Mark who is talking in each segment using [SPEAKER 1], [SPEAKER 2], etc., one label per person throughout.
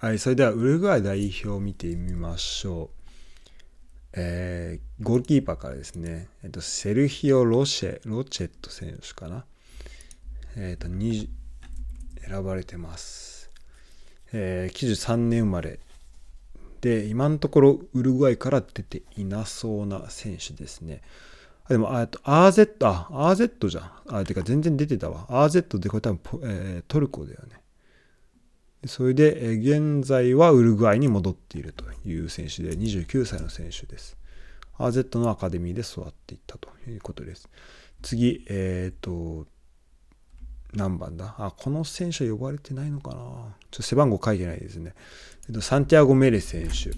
[SPEAKER 1] はい、それではウルグアイ代表を見てみましょう。えー、ゴールキーパーからですね、えっと、セルヒオ・ロシェ、ロチェット選手かな。えっと、選ばれてます。えー、93年生まれ。で、今のところウルグアイから出ていなそうな選手ですね。あでも、あと、RZ、あ、RZ じゃん。あ、てか全然出てたわ。RZ でこれ多分、えー、トルコだよね。それで、現在はウルグアイに戻っているという選手で、29歳の選手です。RZ のアカデミーで育っていったということです。次、えっ、ー、と、何番だ？あ、この選手は呼ばれてないのかな？ちょっと背番号書いてないですね。えっと、サンティアゴ・メレ選手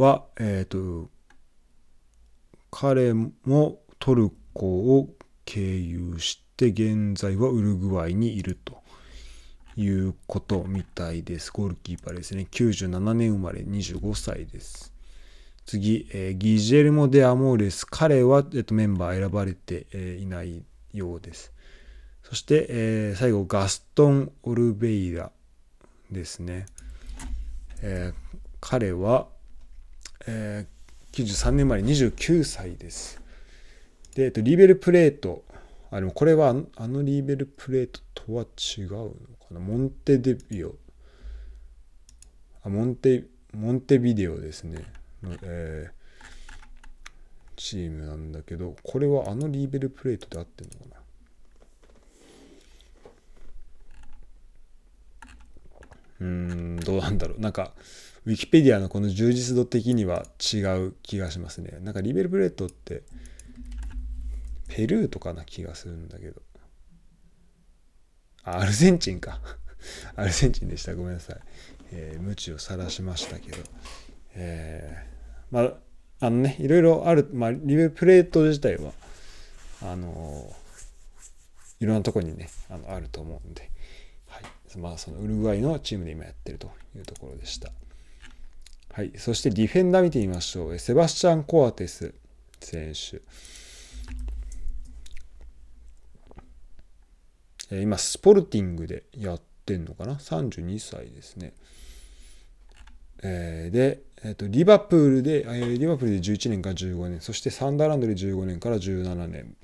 [SPEAKER 1] は、えっ、ー、と、彼もトルコを経由して、現在はウルグアイにいるということみたいです。ゴールキーパーですね。97年生まれ25歳です。次、えー、ギジェルモ・デ・アモーレス。彼は、えっと、メンバー選ばれて、えー、いないようです。そして、えー、最後、ガストン・オルベイラですね。えー、彼は、えー、93年生まれ29歳です。で、えっと、リベルプレートあ、でもこれはあのリーベルプレートとは違うのかな？モンテデビオ。あ、モンテ、モンテビデオですね。のえー、チームなんだけど、これはあのリーベルプレートで合ってんのかな？うーん、どうなんだろう。なんか、ウィキペディアのこの充実度的には違う気がしますね。なんかリーベルプレートって、ペルーとかな気がするんだけど。アルゼンチンか。アルゼンチンでした。ごめんなさい。えー、無知を晒しましたけど。えー、まあ、あのね、いろいろある、まあ、リベプレート自体は、あのー、いろんなとこにね、あのあると思うんで、はい。まあ、そのウルグアイのチームで今やってるというところでした。はい。そしてディフェンダー見てみましょう。セバスチャン・コアテス選手。今、スポルティングでやってんのかな ?32 歳ですね。え、で、えーと、リバプールで、リバプールで11年から15年、そしてサンダーランドで15年から17年。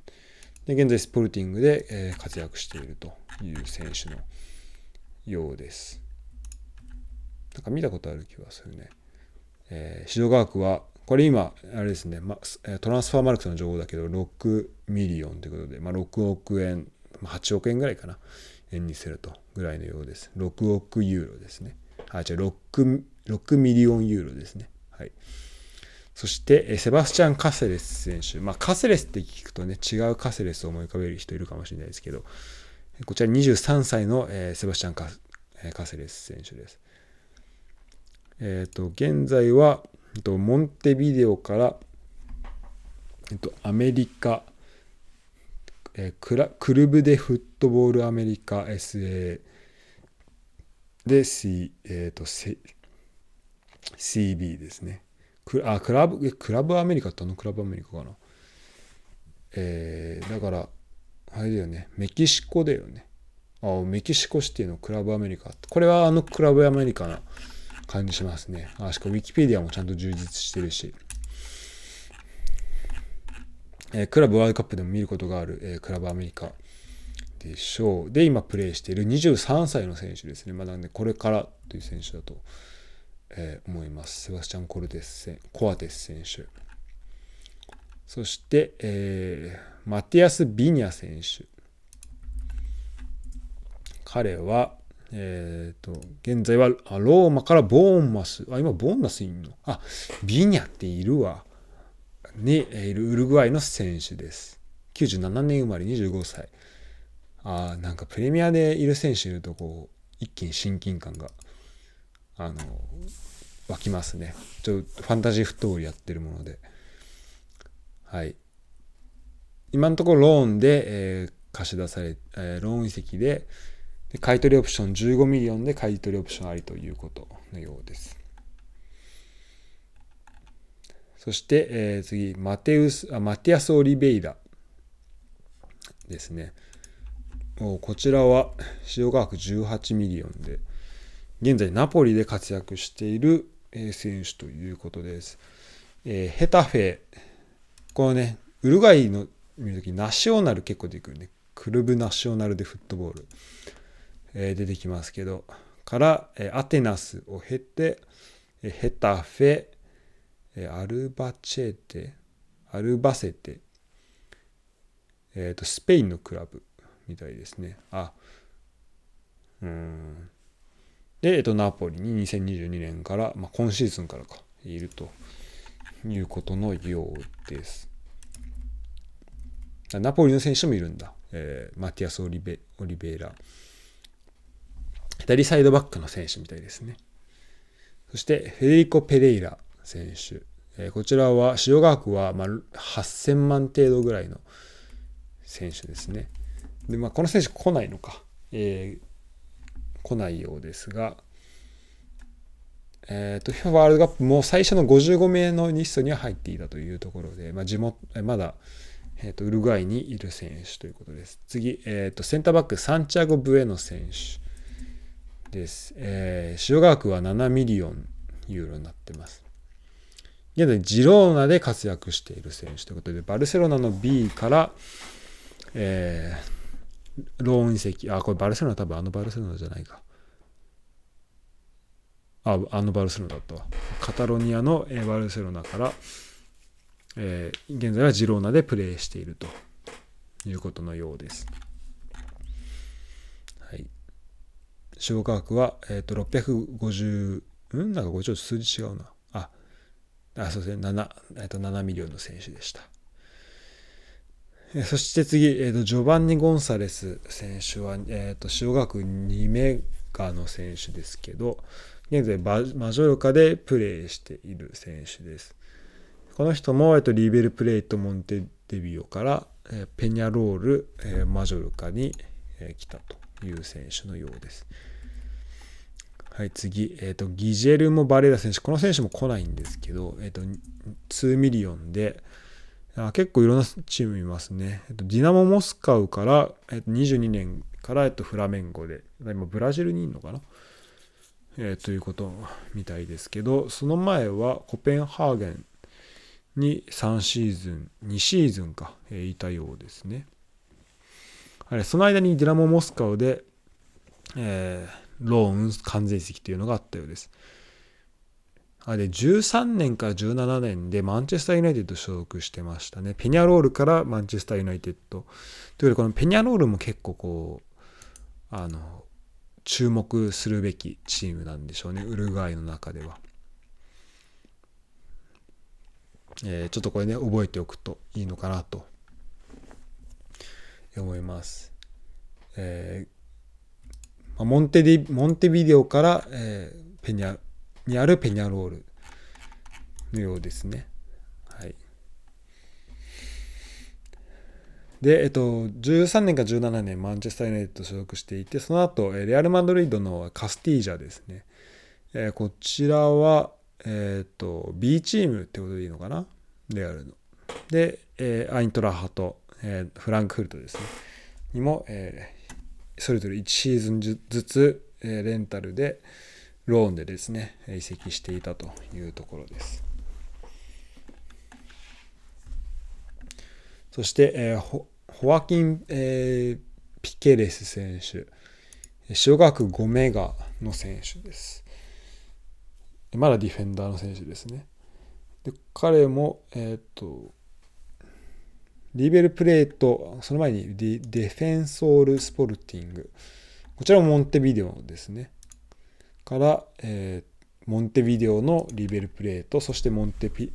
[SPEAKER 1] で、現在スポルティングで、え、活躍しているという選手のようです。なんか見たことある気がするね。えー、市場額は、これ今、あれですね、ま、 Transfermarkt の情報だけど、6ミリオンということで、まあ、6億円8億円ぐらいかな。円にするとぐらいのようです。6億ユーロですね。あ、じゃあ6、6ミリオンユーロですね。はい。そして、セバスチャン・カセレス選手。まあ、カセレスって聞くとね、違うカセレスを思い浮かべる人いるかもしれないですけど、こちら23歳の、えー、セバスチャンカ・カセレス選手です。えっ、ー、と、現在は、えっと、モンテビデオから、えっと、アメリカ、え、クラクルブでフットボールアメリカ SA で C、えーと、CB ですね。クあクラブクラブアメリカってあのクラブアメリカかな？えー、だから、あれだよね、メキシコだよね。あメキシコシティのクラブアメリカ。これはあのクラブアメリカな感じしますね。あしかもウィキペディアもちゃんと充実してるし。えクラブワールドカップでも見ることがある、えクラブアメリカでしょう。で、今プレーしている23歳の選手ですね。まあ、なんで、これからという選手だと、えー、思います。セバスチャン・コルテスコアテス選手。そして、えー、マティアス・ビニャ選手。彼は、えっ、ー、と、現在はローマからボーンマス。あ、今ボーンマスいんの？あ、ビニャっているわ。にいるウルグアイの選手です。97年生まれ25歳。ああ、なんかプレミアでいる選手いるとこう、一気に親近感が、あの、湧きますね。ちょっとファンタジーフットボールやってるもので。はい。今のところローンで、えー、貸し出され、えー、ローン移籍でで、買取オプション15ミリオンで買取オプションありということのようです。そして、えー、次、マテウスあ、マティアス・オリベイラですね。こちらは市場価格18ミリオンで、現在ナポリで活躍している選手ということです。えー、ヘタフェ、このね、ウルグアイの見るときナショナル結構出てくるね。クルブナショナルでフットボール、えー、出てきますけど、から、えー、アテナスを経て、えー、ヘタフェ、アルバチェーテ、アルバセテ、えっ、ー、と、スペインのクラブみたいですね。あ、うん。で、えっ、ー、と、ナポリに2022年から、まあ、今シーズンからか、いるということのようです。ナポリの選手もいるんだ。えー、マティアス・オリベオリベイラ。左サイドバックの選手みたいですね。そして、フェデリコ・ペレイラ選手。えー、こちらは、市場額は、まあ、8000万程度ぐらいの選手ですね。で、まあ、この選手来ないのか。えー、来ないようですが、え、ー、と、ワールドカップも最初の55名のリストには入っていたというところで、まあ、地元、まだ、えーと、ウルグアイにいる選手ということです。次、えーと、センターバック、サンチアゴ・ブエノ選手です。えー、市場額は7ミリオンユーロになってます。現在、ジローナで活躍している選手ということで、バルセロナの B から、えー、ローン移籍、あ、これバルセロナ多分あのバルセロナじゃないか。あ、あのバルセロナだったわ。カタロニアのバルセロナから、えー、現在はジローナでプレーしているということのようです。はい。市場額は、えっ、ー、と、650、うん？なんかこれちょっと数字違うな。あ、そうですね、7、えー、と7ミリオンの選手でした。そして次、えーと、ジョバンニ・ゴンサレス選手は、えーと、市場額2メガの選手ですけど、現在マジョルカでプレーしている選手です。この人も、えっと、リーベルプレイト・モンテデビオから、ペニャロール、え、マジョルカに、え、来たという選手のようです。はい、次、えっ、ー、と、ギジェルモ・バレーラ選手。この選手も来ないんですけど、えっ、ー、と、2ミリオンで、あ結構いろんなチームいますね。えっ、ー、と、ディナモ・モスカウから、えっと、22年から、えっと、フラメンゴで、今、ブラジルにいるのかな？えー、ということみたいですけど、その前はコペンハーゲンに3シーズン、2シーズンか、えいたようですね。あれその間にディナモ・モスカウで、えー、ローン完全席というのがあったようです。あれ、13年から17年でマンチェスターユナイテッド所属してましたね。ペニャロールからマンチェスターユナイテッド。ということで、このペニャロールも結構こう、あの、注目するべきチームなんでしょうね。ウルグアイの中では。えー、ちょっとこれね、覚えておくといいのかなと思います。えー、モンテディモンテビデオから、えー、ペニャにあるペニャロールのようですね。はい。で、えっと、13年か17年、マンチェスター・ユナイテッド所属していて、その後、レアル・マドリードのカスティージャですね。えー、こちらは、えっ、ー、と、B チームってことでいいのかな？レアルの。で、えー、アイントラハと、えー、フランクフルトですね。にも、えー、それぞれ1シーズンずつ、え、レンタルで、ローンでですね、移籍していたというところです。そして、えー、ホワキン、えー、ピケレス選手。小学5メガの選手です。まだディフェンダーの選手ですね。で彼も、えっ、ー、と、リベルプレート、その前にデデフェンソールスポルティング。こちらもモンテビデオですね。から、えー、モンテビデオのリベルプレート、そしてモンテビ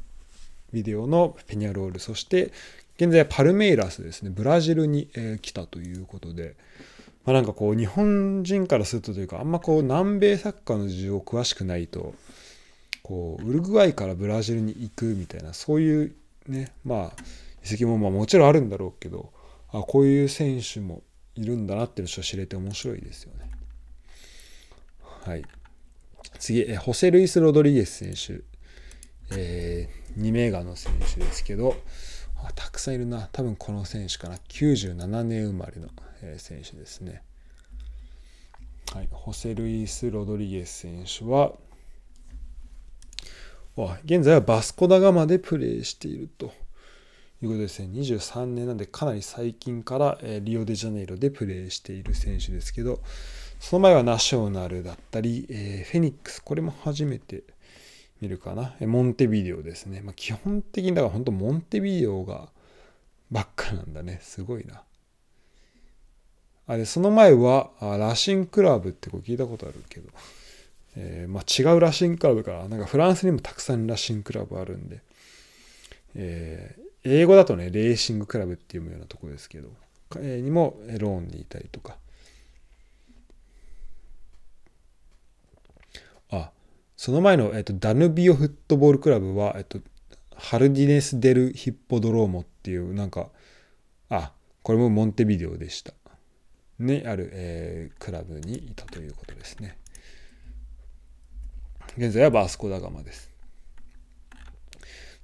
[SPEAKER 1] デオのペニャロール、そして現在パルメイラスですね、ブラジルに、えー、来たということで、まあ、なんかこう日本人からするとというかあんまこう南米サッカーの事情詳しくないとこうウルグアイからブラジルに行くみたいなそういうねまあ遺跡もまあもちろんあるんだろうけどあこういう選手もいるんだなっていうのを知れて面白いですよね。はい。次、えホセルイス・ロドリゲス選手。えー、2メガの選手ですけど、あたくさんいるな。多分この選手かな。97年生まれの、え選手ですね。はい、ホセルイス・ロドリゲス選手は、現在はバスコダガマでプレーしているということですね。23年なんでかなり最近からリオデジャネイロでプレーしている選手ですけど、その前はナショナルだったり、えフェニックス、これも初めて見るかな。モンテビデオですね。まあ、基本的にだから本当モンテビデオがばっかなんだね。すごいな。あれ、その前はラシンクラブってこう聞いたことあるけど、えー、まあ、違うラシンクラブからなんかフランスにもたくさんラシンクラブあるんで、えー、英語だとねレーシングクラブっていうようなとこですけど、えー、にもローンにいたりとかあその前の、えーと、ダヌビオフットボールクラブは、えーと、ハルディネス・デル・ヒッポドローモっていうなんかあこれもモンテビデオでしたにある、えー、クラブにいたということですね。現在はバースコダガマです。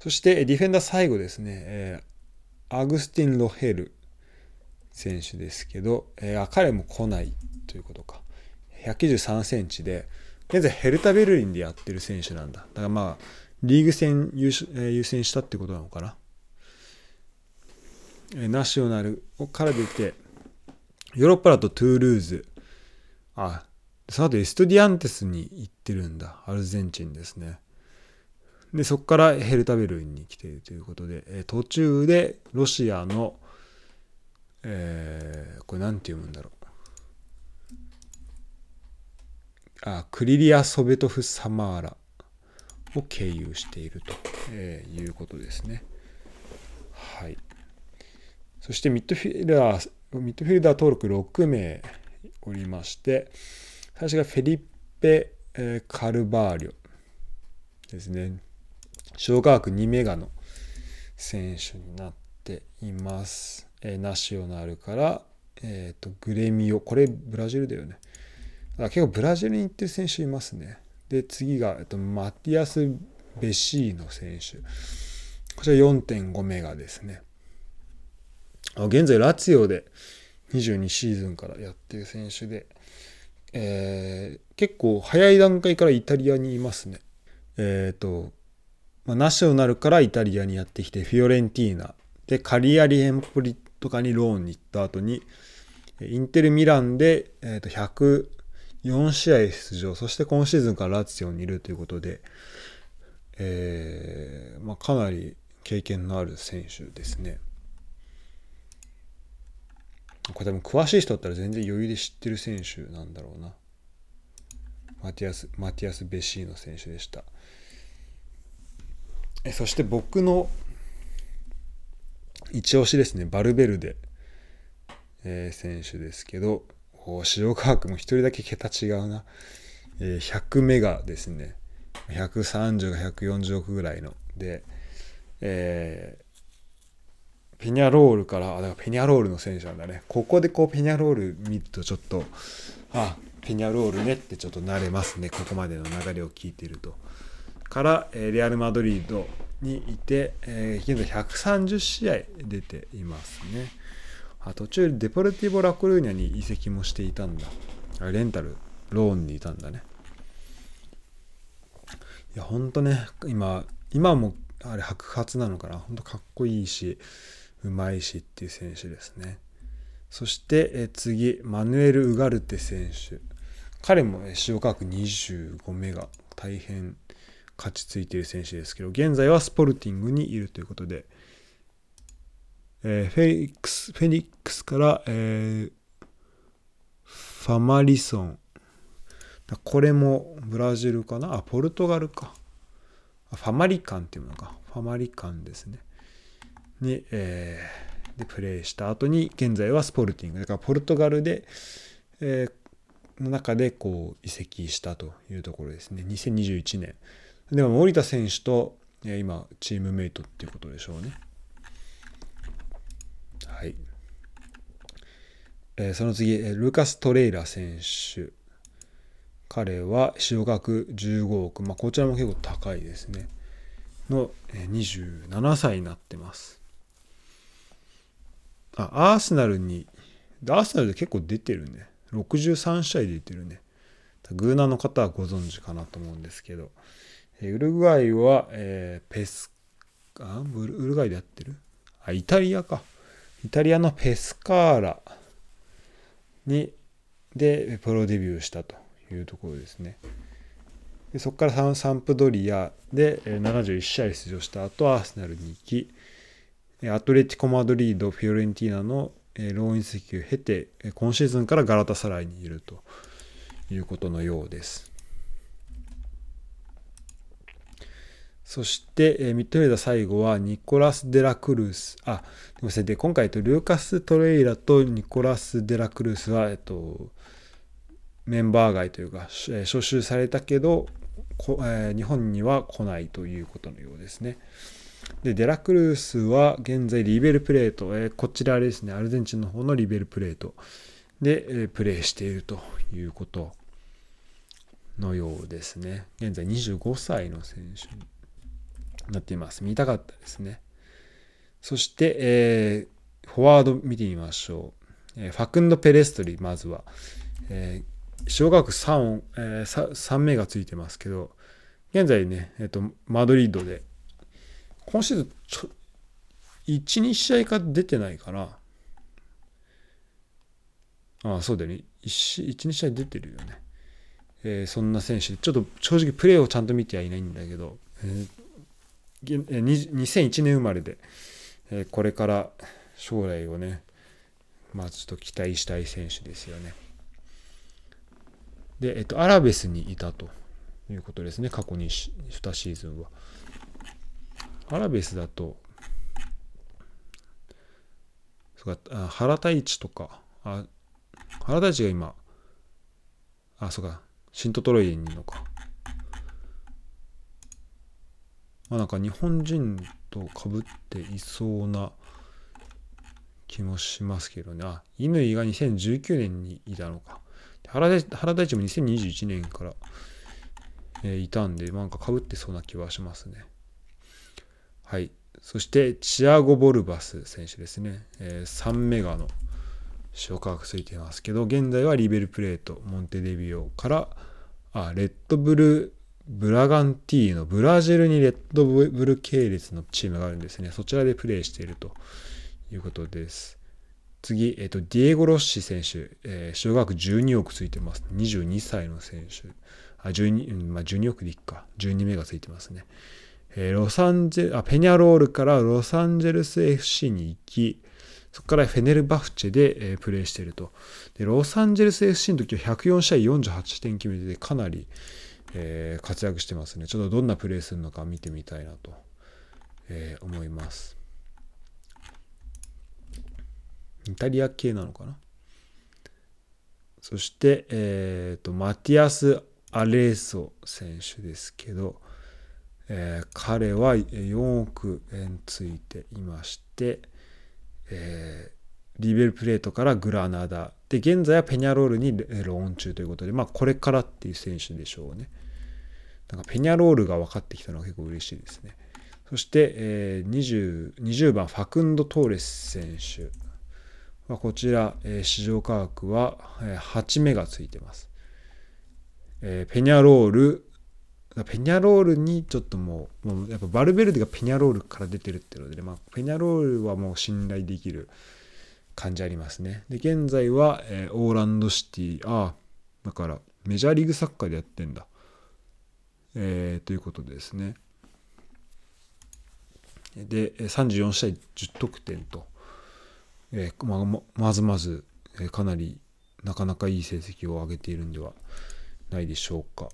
[SPEAKER 1] そしてディフェンダー最後ですね、えー、アグスティン・ロヘル選手ですけど、えー、彼も来ないということか。193センチで、現在ヘルタ・ベルリンでやってる選手なんだ。だからまあ、リーグ戦優,、え、優先したってことなのかな。え、ナショナルから出て、ヨーロッパだとトゥールーズ、あ、その後エストディアンテスに行ってるんだ。アルゼンチンですね。で、そこからヘルタベルリンに来ているということで、え途中でロシアの、えー、これなんて読むんだろう。あ、クリリア・ソベトフ・サマーラを経由していると、えー、いうことですね。はい。そしてミッドフィルダー、ミッドフィルダー登録6名おりまして、最初がフェリッペ・カルバーリョですね。小科学2メガの選手になっています。えナショナルから、えーと、グレミオ。これブラジルだよね。だ結構ブラジルに行ってる選手いますね。で、次が、えっと、マティアス・ベシーノ選手。こちら4.5メガですね。現在、ラツィオで22シーズンからやってる選手で、えー、結構早い段階からイタリアにいますね。えっ、ー、と、まあ、ナショナルからイタリアにやってきて、フィオレンティーナ、で、カリアリエンポリとかにローンに行った後に、インテル・ミランで、えー、と104試合出場、そして今シーズンからラツィオにいるということで、えーまあ、かなり経験のある選手ですね。これ多分詳しい人だったら全然余裕で知ってる選手なんだろうな。マティアス、マティアス・ベシーノ選手でした。そして僕の一押しですね、バルベルデ、え、選手ですけど、塩川区も一人だけ桁違うな。え、100メガですね。130が140億ぐらいの。で、えペニャロールから、あ、だからペニャロールの選手なんだね。ここでこうペニャロール見るとちょっと、あ、ペニャロールねってちょっと慣れますね。ここまでの流れを聞いてると。から、レアル・マドリードにいて、えー、現在130試合出ていますね。あ途中デポルティボ・ラコルーニャに移籍もしていたんだ。レンタル、ローンにいたんだね。いや、ほんとね、今、今もあれ白髪なのかな。ほんとかっこいいし、うまいしっていう選手ですね。そして、え次、マヌエル・ウガルテ選手。彼も塩価格25メガ、大変勝ちついている選手ですけど、現在はスポルティングにいるということで、えー、フェニックス、フェニックスから、えー、ファマリソン。これもブラジルかな？あ、ポルトガルか。ファマリカンっていうのか。ファマリカンですね。に、えー、でプレーした後に現在はスポルティングだからポルトガルで、えー、の中でこう移籍したというところですね2021年でも森田選手と、今チームメイトっていうことでしょうね。はい、えー、その次ルーカス・トレイラ選手。彼は使額15億、まあ、こちらも結構高いですね。の27歳になってます。あアーセナルにアーセナルで結構出てるね。63試合出てるね。グーナーの方はご存知かなと思うんですけど。ウルグアイは、えー、ペスあウルグアイでやってる？あイタリアか。イタリアのペスカーラにでプロデビューしたというところですね。でそこからサンプドリアで71試合出場した後アーセナルに行きアトレティコ・マドリードフィオレンティーナのローン移籍を経て今シーズンからガラタサライにいるということのようです。そして、えー、ミッドフィルダー最後はニコラス・デラクルース。あ、すみません。で、今回とルーカス・トレイラとニコラス・デラクルースは、えっと、メンバー外というか、えー、招集されたけど、えー、日本には来ないということのようですね。で、デラクルースは現在リベルプレート、えー、こちらですね、アルゼンチンの方のリベルプレートで、えー、プレーしているということのようですね。現在25歳の選手なっています。見たかったですね。そして、えー、フォワード見てみましょう。えー、ファクンド・ペレストリ、まずは。えー、小学3、えー、3名がついてますけど、現在ね、えっ、ー、と、マドリードで、今シーズン、1、2試合か出てないかな。ああ、そうだよね。1、1 2試合出てるよね。えー、そんな選手で、ちょっと正直プレーをちゃんと見てはいないんだけど、えー、2001年生まれで、えこれから将来をね、まあちょっと期待したい選手ですよね。で、えっと、アラベスにいたということですね、過去に2シーズンは。アラベスだと、そうか、原田一とか、あ原田一が今、あ、そうか、シントトロイにいるのか。まあなんか日本人とかぶっていそうな気もしますけどね。あ、乾が2019年にいたのか。原田原田一も2021年から、えー、いたんで、なんかかぶってそうな気はしますね。はい。そして、チアゴ・ボルバス選手ですね。えー、3メガの塩化がついてますけど、現在はリベルプレート、モンテデビオから、あ、レッドブルブラガンティーのブラジルにレッドブル系列のチームがあるんですね。そちらでプレーしているということです。次、えっ、と、ディエゴ・ロッシ選手、えー、小学12億ついてます。22歳の選手。あ、12、まあ、12億でいっか。12名がついてますね。えー、ロサンゼあ、ペニャロールからロサンゼルス FC に行き、そこからフェネルバフチェで、えー、プレーしていると。で、ロサンゼルス FC の時は104試合48点決めててかなり、えー、活躍してますね。ちょっとどんなプレーするのか見てみたいなと、えー、思います。イタリア系なのかな？そして、えーと、マティアス・アレーソ選手ですけど、えー、彼は4億円ついていまして、えー、リベルプレートからグラナダで現在はペニャロールにローン中ということで、まあ、これからっていう選手でしょうね。なんかペニャロールが分かってきたのは結構嬉しいですね。そして、えー、20, 20番ファクンド・トーレス選手はこちら、えー、市場価格は、えー、8目がついてます。えー、ペニャロールペニャロールにちょっともうもうやっぱバルベルデがペニャロールから出てるっていうので、まあ、ペニャロールはもう信頼できる感じありますね。で現在は、えー、オーランドシティああだからメジャーリーグサッカーでやってんだ。えー、ということですね。で、34試合10得点と、えー、ままずまず、えー、かなりなかなかいい成績を上げているんではないでしょうか。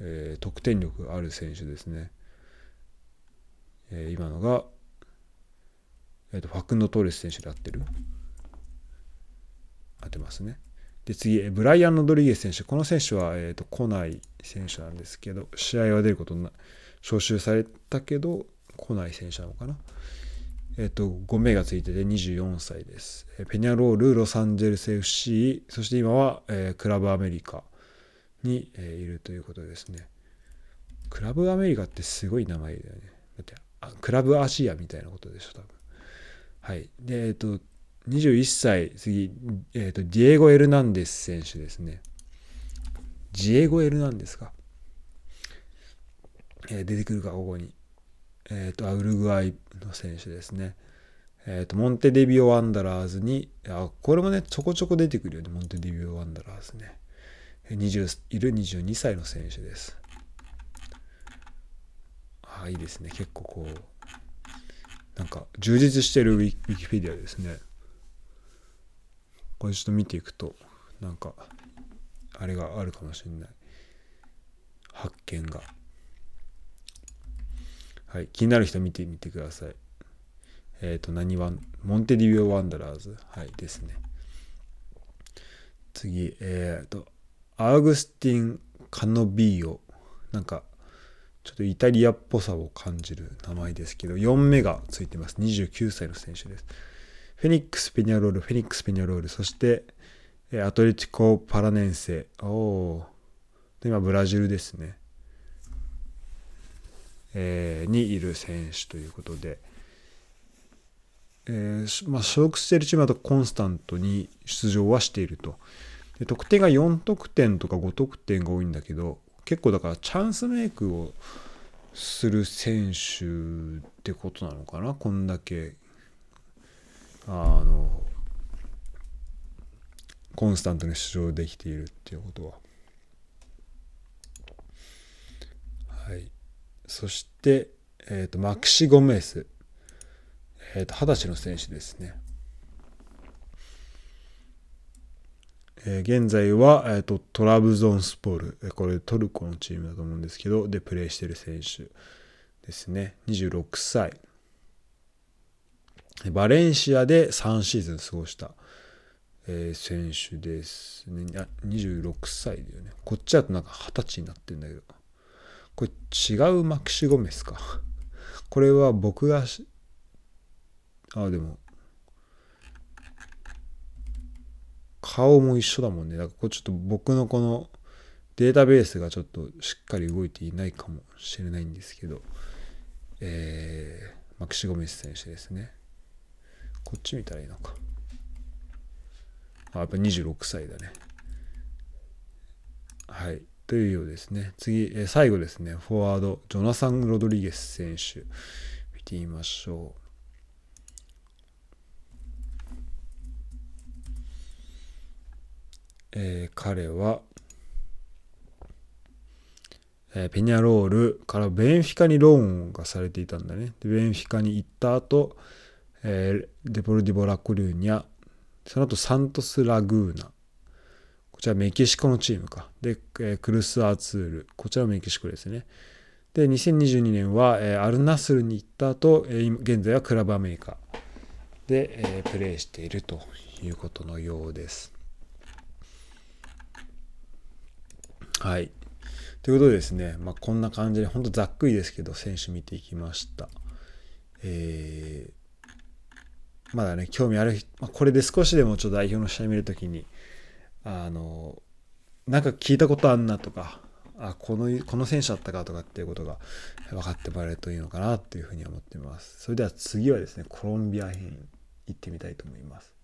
[SPEAKER 1] えー、得点力ある選手ですね。えー、今のが、えーと、ファクンド・トーレス選手で合ってる合ってますね。で次、ブライアン・ロドリゲス選手。この選手は、えーと、来ない選手なんですけど、試合は出ることな招集されたけど、来ない選手なのかな。えっ、ー、と、5名がついてて24歳です。ペニャロール、ロサンゼルス FC、そして今は、えー、クラブアメリカに、えー、いるということですね。クラブアメリカってすごい名前だよね。だってあクラブアジアみたいなことでしょ、多分。はい。で、えっ、ー、と、21歳、次、え、ー、と、ディエゴ・エルナンデス選手ですね。ジエゴ・エルナンデスか。えー、出てくるか、ここに。えっ、ー、と、ウルグアイの選手ですね。えっ、と、モンテデビオ・ワンダラーズに、あ、これもね、ちょこちょこ出てくるよね、モンテデビオ・ワンダラーズね。20いる22歳の選手です。あ、いいですね。結構こう、なんか充実してるウィキペディアですね。これちょっと見ていくとなんかあれがあるかもしれない。発見が。はい気になる人見てみてください。えっ、ー、と何ワンモンテディビオ・ワンダラーズはいですね。次えっ、ー、とアウグスティン・カノビーオなんかちょっとイタリアっぽさを感じる名前ですけど4目がついてます。29歳の選手です。フェニックス・ペニャロール、フェニックス・ペニャロール、そして、アトレティコ・パラネンセ。おで今、ブラジルですね。えー、にいる選手ということで、えーまあ、所属しているチームだとコンスタントに出場はしていると。で得点が4得点とか5得点が多いんだけど、結構だからチャンスメイクをする選手ってことなのかな、こんだけあのコンスタントに出場できているっていうことは。はい、そして、えーと、マキシ・ゴメス、えーと、20歳の選手ですね。えー、現在は、えーと、トラブゾンスポール、これトルコのチームだと思うんですけど、でプレーしている選手ですね。26歳。バレンシアで3シーズン過ごした、えー、選手ですね。26歳だよね。こっちだとなんか20歳になってるんだけど。これ違うマキシゴメスか。これは僕があ、でも、顔も一緒だもんね。だからこれちょっと僕のこのデータベースがちょっとしっかり動いていないかもしれないんですけど、えー、マキシゴメス選手ですね。こっち見たらいいのか。あ、やっぱ26歳だね。はい。というようですね。次、え最後ですね。フォワード、ジョナサン・ロドリゲス選手。見てみましょう。えー、彼は、えー、ペニャロールからベンフィカにローンがされていたんだね。でベンフィカに行った後、えー、デポルディボ・ラクルーニャ、その後サントス・ラグーナ、こちらメキシコのチームか。で、えー、クルス・アーツール、こちらはメキシコですね。で、2022年は、えー、アルナスルに行った後、えー、現在はクラブアメリカで、えー、プレーしているということのようです。はい。ということでですね、まあ、こんな感じで、本当ざっくりですけど、選手見ていきました。えー、まだね、興味ある、まあ、これで少しでもちょっと代表の試合見るときに、あの、なんか聞いたことあんなとか、あ、この、この選手だったかとかっていうことが分かってもらえるといいのかなっていうふうに思っています。それでは次はですね、コロンビア編行ってみたいと思います。